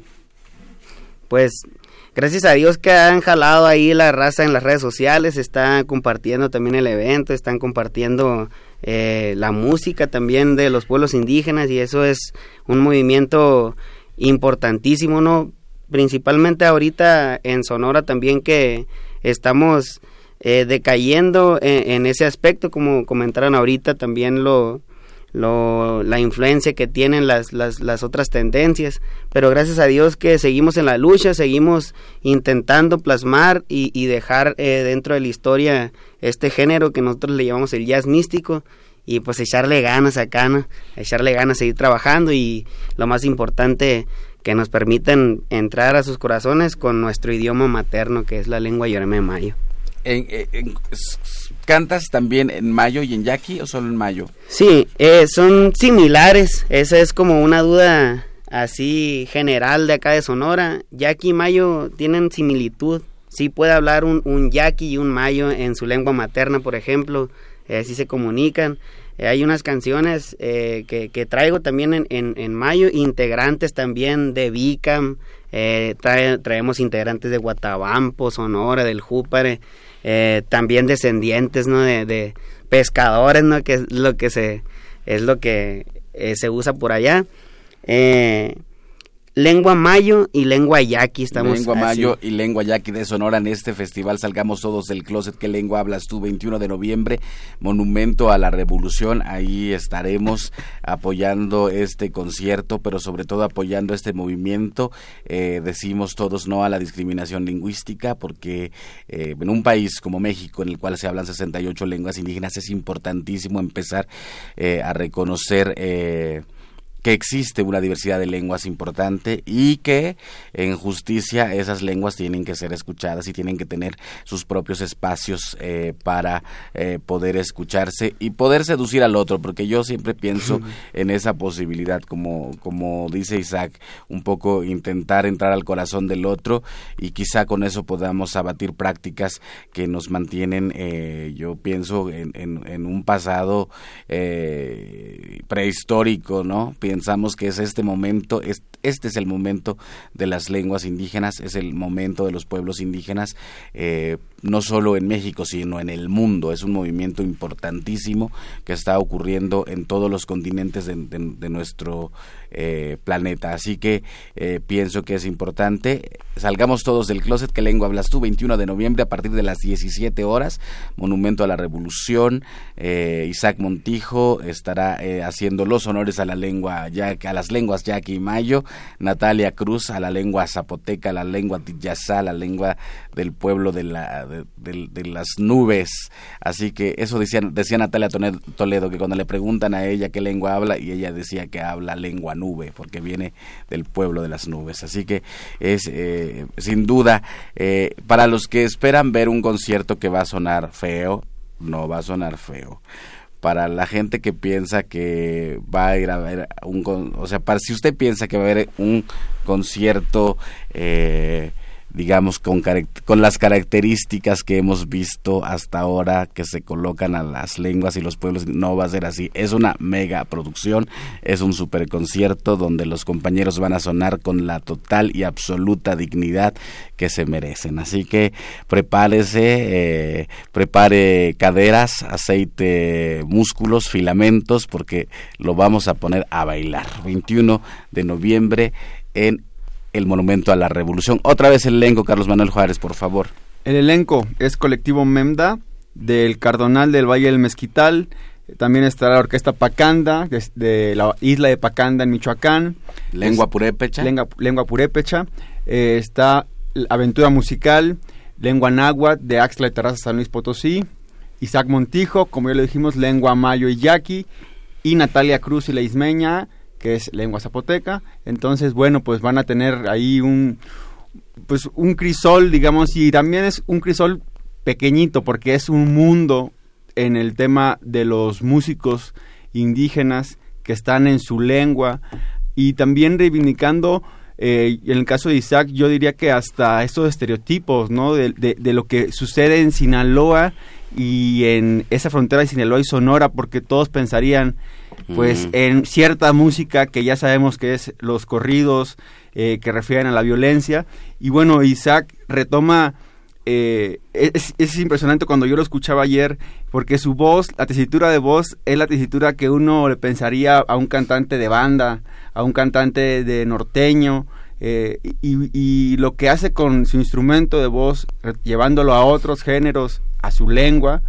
pues gracias a Dios que han jalado ahí la raza en las redes sociales, están compartiendo también el evento, están compartiendo eh, la música también de los pueblos indígenas y eso es un movimiento importantísimo, ¿no? Principalmente ahorita en Sonora también que estamos eh, decayendo en, ese aspecto, como comentaron ahorita, también lo, la influencia que tienen las, las, otras tendencias, pero gracias a Dios que seguimos en la lucha, seguimos intentando plasmar y, dejar eh, dentro de la historia este género que nosotros le llamamos el jazz místico y pues echarle ganas acá, ¿no? echarle ganas, seguir trabajando y lo más importante que nos permiten entrar a sus corazones con nuestro idioma materno que es la lengua yoreme mayo. ¿Cantas también en mayo y en yaqui o solo en mayo? Sí, eh, son similares. Esa es como una duda así general de acá de Sonora. Yaqui y mayo tienen similitud. Sí puede hablar un, un yaqui y un mayo en su lengua materna, por ejemplo. Eh, así se comunican. Eh, hay unas canciones que, que, traigo también en, en, en, mayo, integrantes también de Vicam. traemos integrantes de Guatabampo, Sonora, del Júpare. Eh, también descendientes ¿no? de, pescadores no que es lo que se es lo que eh, se usa por allá eh, Lengua Mayo y Lengua Yaqui estamos Lengua Mayo y Lengua Yaqui de Sonora en este festival Salgamos Todos del Closet. ¿Qué lengua hablas tú? 21 de noviembre, Monumento a la Revolución. Ahí estaremos apoyando este concierto, pero sobre todo apoyando este movimiento. Eh, decimos todos no a la discriminación lingüística, porque eh, en un país como México, en el cual se hablan 68 lenguas indígenas, es importantísimo empezar eh, a reconocer que existe una diversidad de lenguas importante y que en justicia esas lenguas tienen que ser escuchadas y tienen que tener sus propios espacios eh, para eh, poder escucharse y poder seducir al otro, porque yo siempre pienso en esa posibilidad, como, como dice Isaac, un poco intentar entrar al corazón del otro y quizá con eso podamos abatir prácticas que nos mantienen, eh, yo pienso, en, en, un pasado prehistórico, ¿no? Pensamos que es este momento, este es el momento de las lenguas indígenas, es el momento de los pueblos indígenas, eh, no solo en México, sino en el mundo. Es un movimiento importantísimo que está ocurriendo en todos los continentes de, nuestro eh, planeta. Así que eh, pienso que es importante. Salgamos todos del closet. ¿Qué lengua hablas tú? 21 de noviembre a partir de las 17 horas. Monumento a la Revolución. Isaac Montijo estará haciendo los honores a la lengua, ya, a las lenguas y Mayo. Natalia Cruz a la lengua zapoteca, a la lengua tiyazá, la lengua del pueblo de, la, de, las nubes. Así que eso decía, decía Natalia Toledo, que cuando le preguntan a ella qué lengua habla, y ella decía que habla lengua nube, porque viene del pueblo de las nubes. Así que es eh, sin duda, eh, para los que esperan ver un concierto que va a sonar feo, no va a sonar feo para la gente que piensa que va a ir a ver un o sea para si usted piensa que va a haber un concierto eh, digamos, con, con las características que hemos visto hasta ahora que se colocan a las lenguas y los pueblos, no va a ser así. Es una mega producción, es un super concierto donde los compañeros van a sonar con la total y absoluta dignidad que se merecen. Así que prepárese, eh, prepare caderas, aceite, músculos, filamentos, porque lo vamos a poner a bailar. 21 de noviembre en el Monumento a la Revolución. Otra vez el elenco, Carlos Manuel Juárez, por favor. El elenco es colectivo Memda, del Cardonal del Valle del Mezquital. También estará la Orquesta Pacanda, de, la isla de Pacanda en Michoacán. Lengua Purépecha. Lengua, lengua Purépecha. Eh, está Aventura Musical, Lengua Náhuatl de Axtla de Terraza San Luis Potosí. Isaac Montijo, como ya lo dijimos, Lengua Mayo y Yaqui. Y Natalia Cruz y la Ismeña que es lengua zapoteca. Entonces, bueno, pues van a tener ahí un, pues un crisol, digamos, y también es un crisol pequeñito porque es un mundo en el tema de los músicos indígenas que están en su lengua y también reivindicando eh, en el caso de Isaac yo diría que hasta estos estereotipos no de, de, lo que sucede en Sinaloa y en esa frontera de Sinaloa y Sonora porque todos pensarían pues en cierta música que ya sabemos que es los corridos eh, que refieren a la violencia. Y bueno, Isaac retoma, eh, es, impresionante cuando yo lo escuchaba ayer, porque su voz, la tesitura de voz, es la tesitura que uno le pensaría a un cantante de banda, a un cantante de norteño. Eh, y, y lo que hace con su instrumento de voz, llevándolo a otros géneros, a su lengua,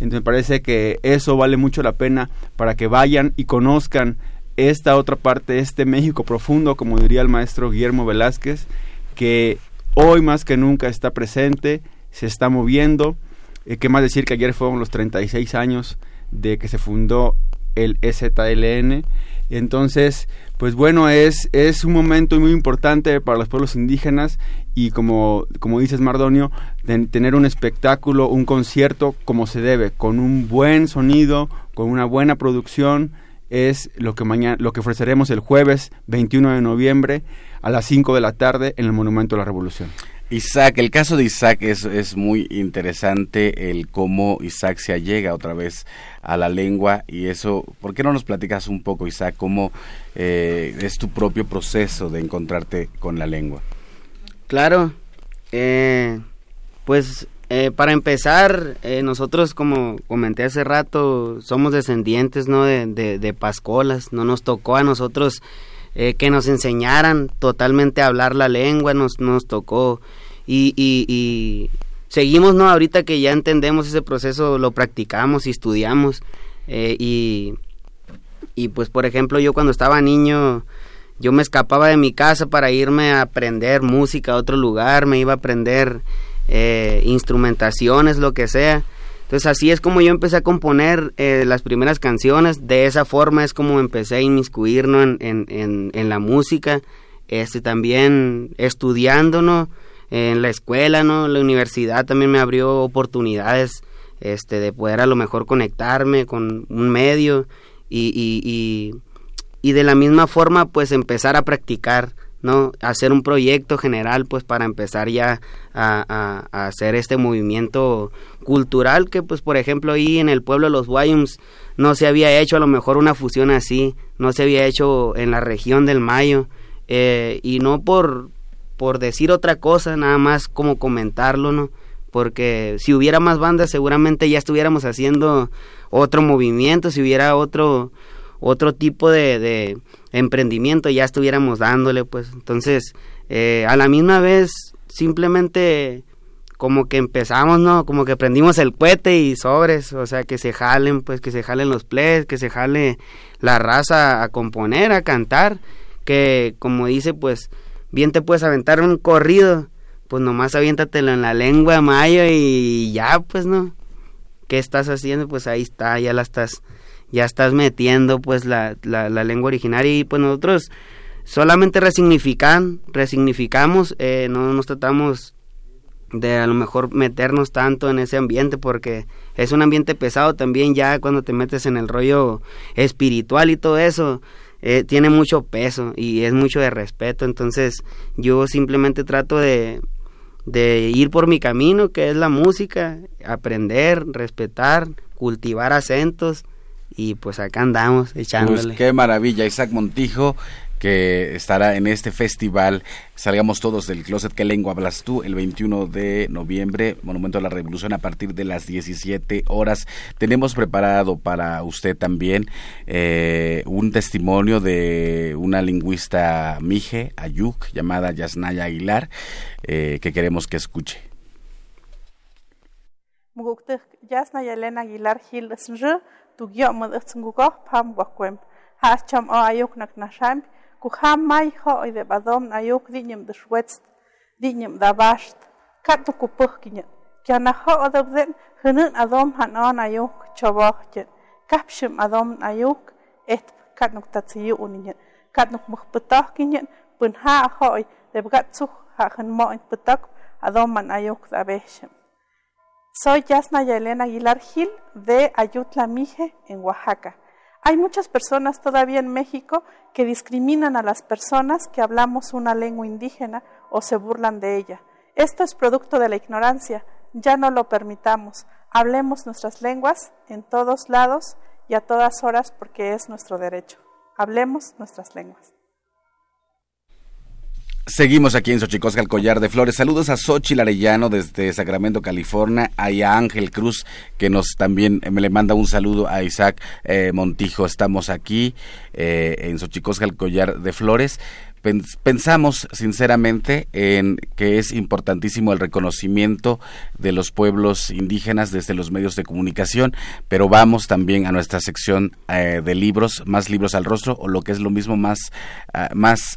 entonces me parece que eso vale mucho la pena para que vayan y conozcan esta otra parte, este México profundo, como diría el maestro Guillermo Velázquez, que hoy más que nunca está presente, se está moviendo. Eh, ¿Qué más decir que ayer fueron los 36 años de que se fundó el EZLN? Entonces, pues bueno, es, es un momento muy importante para los pueblos indígenas y como, como dices Mardonio, tener un espectáculo, un concierto como se debe, con un buen sonido, con una buena producción, es lo que mañana, lo que ofreceremos el jueves 21 de noviembre a las 5 de la tarde en el Monumento a la Revolución. Isaac, el caso de Isaac es, es muy interesante el cómo Isaac se allega otra vez a la lengua y eso, ¿por qué no nos platicas un poco Isaac cómo eh, es tu propio proceso de encontrarte con la lengua? Claro, eh, pues eh, para empezar, nosotros como comenté hace rato, somos descendientes ¿no? de, de pascolas, no nos tocó a nosotros eh, que nos enseñaran totalmente a hablar la lengua, nos, nos tocó. Y, y, seguimos, ¿no? Ahorita que ya entendemos ese proceso, lo practicamos y estudiamos. Eh, y, y pues, por ejemplo, yo cuando estaba niño, yo me escapaba de mi casa para irme a aprender música a otro lugar, me iba a aprender eh, instrumentaciones, lo que sea. Entonces así es como yo empecé a componer eh, las primeras canciones, de esa forma es como empecé a inmiscuirnos en, en, la música, este también estudiando, ¿no? En la escuela, ¿no? La universidad también me abrió oportunidades este, de poder a lo mejor conectarme con un medio y, y, y, de la misma forma pues empezar a practicar no hacer un proyecto general pues para empezar ya a, hacer este movimiento cultural que pues por ejemplo ahí en el pueblo de los Guayums no se había hecho a lo mejor una fusión así no se había hecho en la región del Mayo eh, y no por por decir otra cosa nada más como comentarlo no porque si hubiera más bandas seguramente ya estuviéramos haciendo otro movimiento, si hubiera otro otro tipo de, emprendimiento ya estuviéramos dándole pues. Entonces eh, a la misma vez simplemente como que empezamos no como que prendimos el cohete y sobres o sea que se jalen pues que se jalen los plays que se jale la raza a componer a cantar que como dice pues bien te puedes aventar un corrido pues nomás aviéntatelo en la lengua mayo y ya pues no qué estás haciendo pues ahí está ya la estás ya estás metiendo pues la, la, lengua originaria y pues nosotros solamente resignifican resignificamos eh, no nos tratamos de a lo mejor meternos tanto en ese ambiente porque es un ambiente pesado también ya cuando te metes en el rollo espiritual y todo eso eh, tiene mucho peso y es mucho de respeto. Entonces yo simplemente trato de de ir por mi camino, que es la música, aprender, respetar, cultivar acentos y pues acá andamos echándole. Pues qué maravilla, Isaac Montijo que estará en este festival Salgamos todos del closet, ¿qué lengua hablas tú? El 21 de noviembre, Monumento a la Revolución, a partir de las 17 horas. Tenemos preparado para usted también eh, un testimonio de una lingüista mije, ayuk, llamada Yasnaya Aguilar, eh, que queremos que escuche. Yasnaya Elena Aguilar Gil tugioma dutsungugo pam guacuem hacham o ayuk nak nasham kuham mai ho de badom na ayuk diñem de shwetz diñem da basht kat tu kupuh kinya na ho de bzen hunun adom hanon ayuk chobok jet kapshim adom na ayuk et kat nuk tatsiyu uninya kat nuk mukhputah kinya pun ha ho hoy de bgat su ha khan mo in putak adom man ayuk da beshim Soy Yasna Yelena Aguilar Gil de Ayutla Mije en Oaxaca. Hay muchas personas todavía en México que discriminan a las personas que hablamos una lengua indígena o se burlan de ella. Esto es producto de la ignorancia. Ya no lo permitamos. Hablemos nuestras lenguas en todos lados y a todas horas porque es nuestro derecho. Hablemos nuestras lenguas. Seguimos aquí en Xochicosca, el collar de flores. Saludos a Xochitl Arellano desde Sacramento, California, y a Ángel Cruz, que nos también me le manda un saludo a Isaac eh, Montijo. Estamos aquí eh, en Xochicosca, el collar de flores. Pensamos sinceramente en que es importantísimo el reconocimiento de los pueblos indígenas desde los medios de comunicación, pero vamos también a nuestra sección eh, de libros, más libros al rostro, o lo que es lo mismo, más, ah, más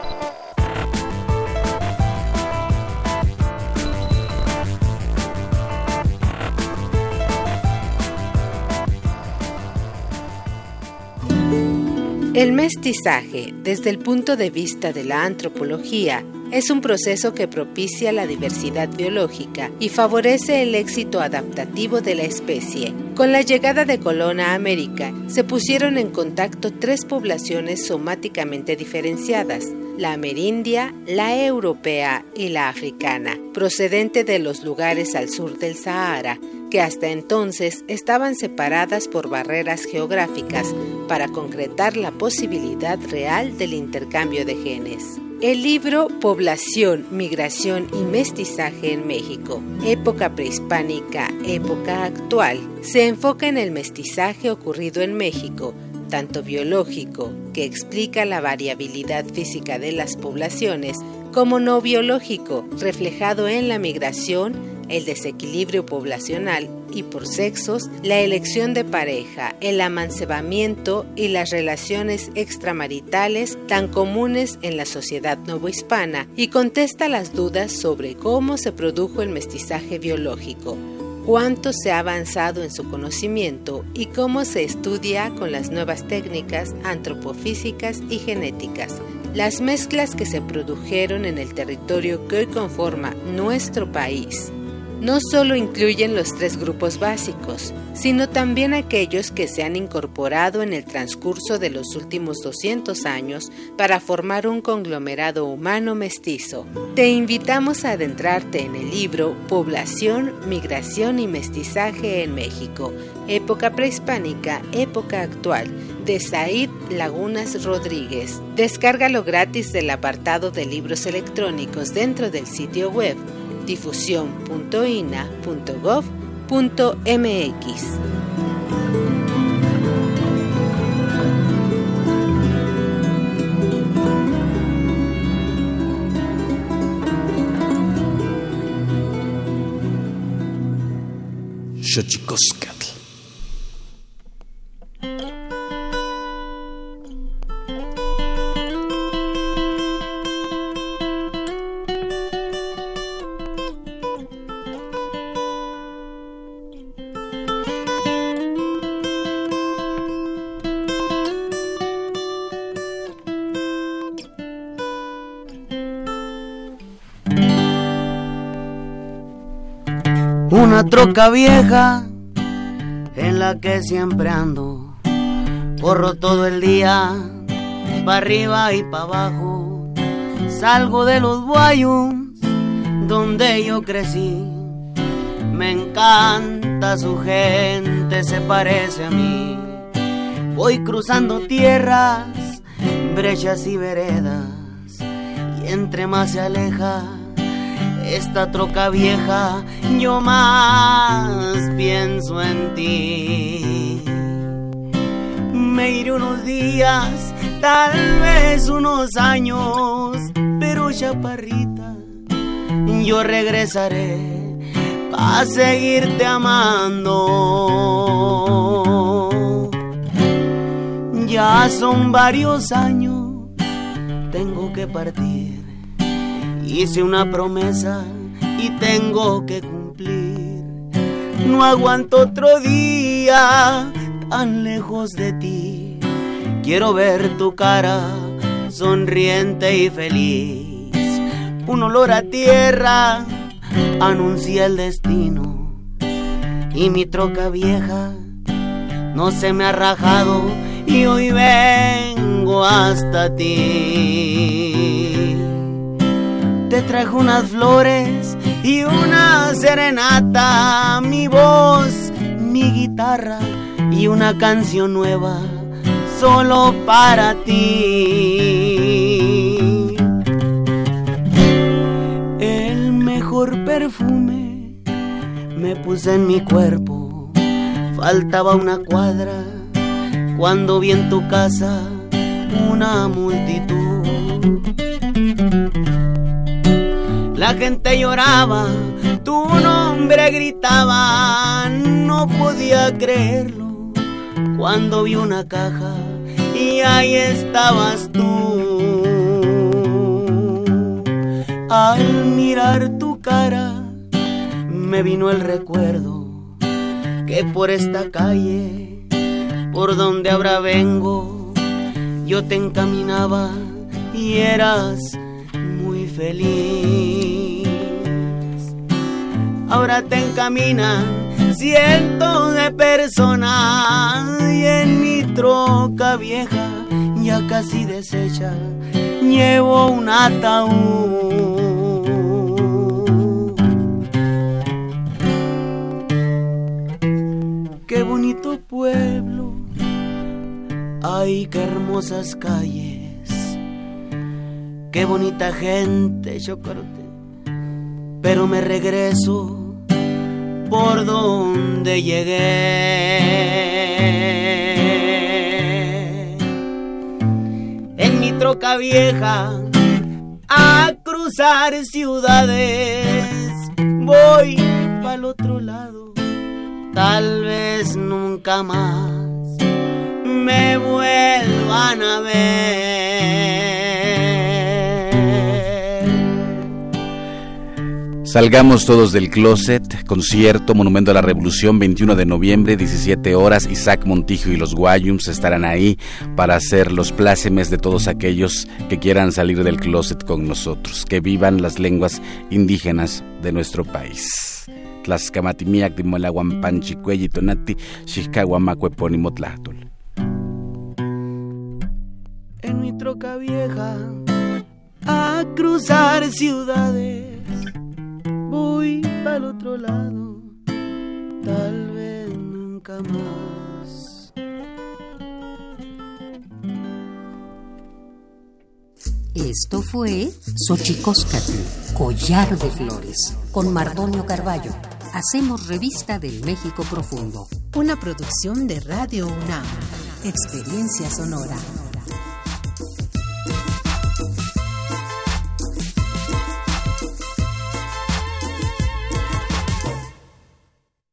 El mestizaje, desde el punto de vista de la antropología, es un proceso que propicia la diversidad biológica y favorece el éxito adaptativo de la especie. Con la llegada de Colón a América, se pusieron en contacto tres poblaciones somáticamente diferenciadas, la amerindia, la europea y la africana, procedente de los lugares al sur del Sahara, que hasta entonces estaban separadas por barreras geográficas para concretar la posibilidad real del intercambio de genes. El libro Población, Migración y Mestizaje en México, época prehispánica, época actual, se enfoca en el mestizaje ocurrido en México, tanto biológico, que explica la variabilidad física de las poblaciones, como no biológico, reflejado en la migración el desequilibrio poblacional y por sexos, la elección de pareja, el amancebamiento y las relaciones extramaritales tan comunes en la sociedad novohispana y contesta las dudas sobre cómo se produjo el mestizaje biológico, cuánto se ha avanzado en su conocimiento y cómo se estudia con las nuevas técnicas antropofísicas y genéticas. Las mezclas que se produjeron en el territorio que hoy conforma nuestro país no solo incluyen los tres grupos básicos, sino también aquellos que se han incorporado en el transcurso de los últimos 200 años para formar un conglomerado humano mestizo. Te invitamos a adentrarte en el libro Población, Migración y Mestizaje en México, época prehispánica, época actual, de Said Lagunas Rodríguez. Descárgalo gratis del apartado de libros electrónicos dentro del sitio web difusión.ina.gov.mx. Xochicoscatl. Troca vieja en la que siempre ando. Corro todo el día, para arriba y para abajo. Salgo de los guayos donde yo crecí. Me encanta su gente, se parece a mí. Voy cruzando tierras, brechas y veredas. Y entre más se aleja, esta troca vieja, yo más pienso en ti. Me iré unos días, tal vez unos años, pero chaparrita, yo regresaré para seguirte amando. Ya son varios años, tengo que partir Hice una promesa y tengo que cumplir. No aguanto otro día tan lejos de ti. Quiero ver tu cara sonriente y feliz. Un olor a tierra anuncia el destino. Y mi troca vieja no se me ha rajado y hoy vengo hasta ti te trajo unas flores y una serenata, mi voz, mi guitarra y una canción nueva solo para ti. El mejor perfume me puse en mi cuerpo, faltaba una cuadra cuando vi en tu casa una multitud La gente lloraba, tu nombre gritaba, no podía creerlo. Cuando vi una caja y ahí estabas tú. Al mirar tu cara me vino el recuerdo que por esta calle, por donde ahora vengo, yo te encaminaba y eras muy feliz ahora te encaminan cientos de personas y en mi troca vieja ya casi deshecha llevo un ataúd. Qué bonito pueblo, ay qué hermosas calles, qué bonita gente, chocorte pero me regreso por donde llegué. En mi troca vieja a cruzar ciudades voy al otro lado. Tal vez nunca más me vuelvan a ver. Salgamos todos del closet, concierto, Monumento a la Revolución, 21 de noviembre, 17 horas. Isaac Montijo y los Guayums estarán ahí para hacer los plácemes de todos aquellos que quieran salir del closet con nosotros, que vivan las lenguas indígenas de nuestro país. Tlaxcamatimiac, Timolaguampanchicuelli, Tonati, Xixcahuamacuepónimo, Tlahtol. En mi troca vieja, a cruzar ciudades voy al otro lado, tal vez nunca más. Esto fue Xochicóscatl, Collar de Flores, con Mardonio Carballo. Hacemos revista del México Profundo. Una producción de Radio UNAM. Experiencia sonora.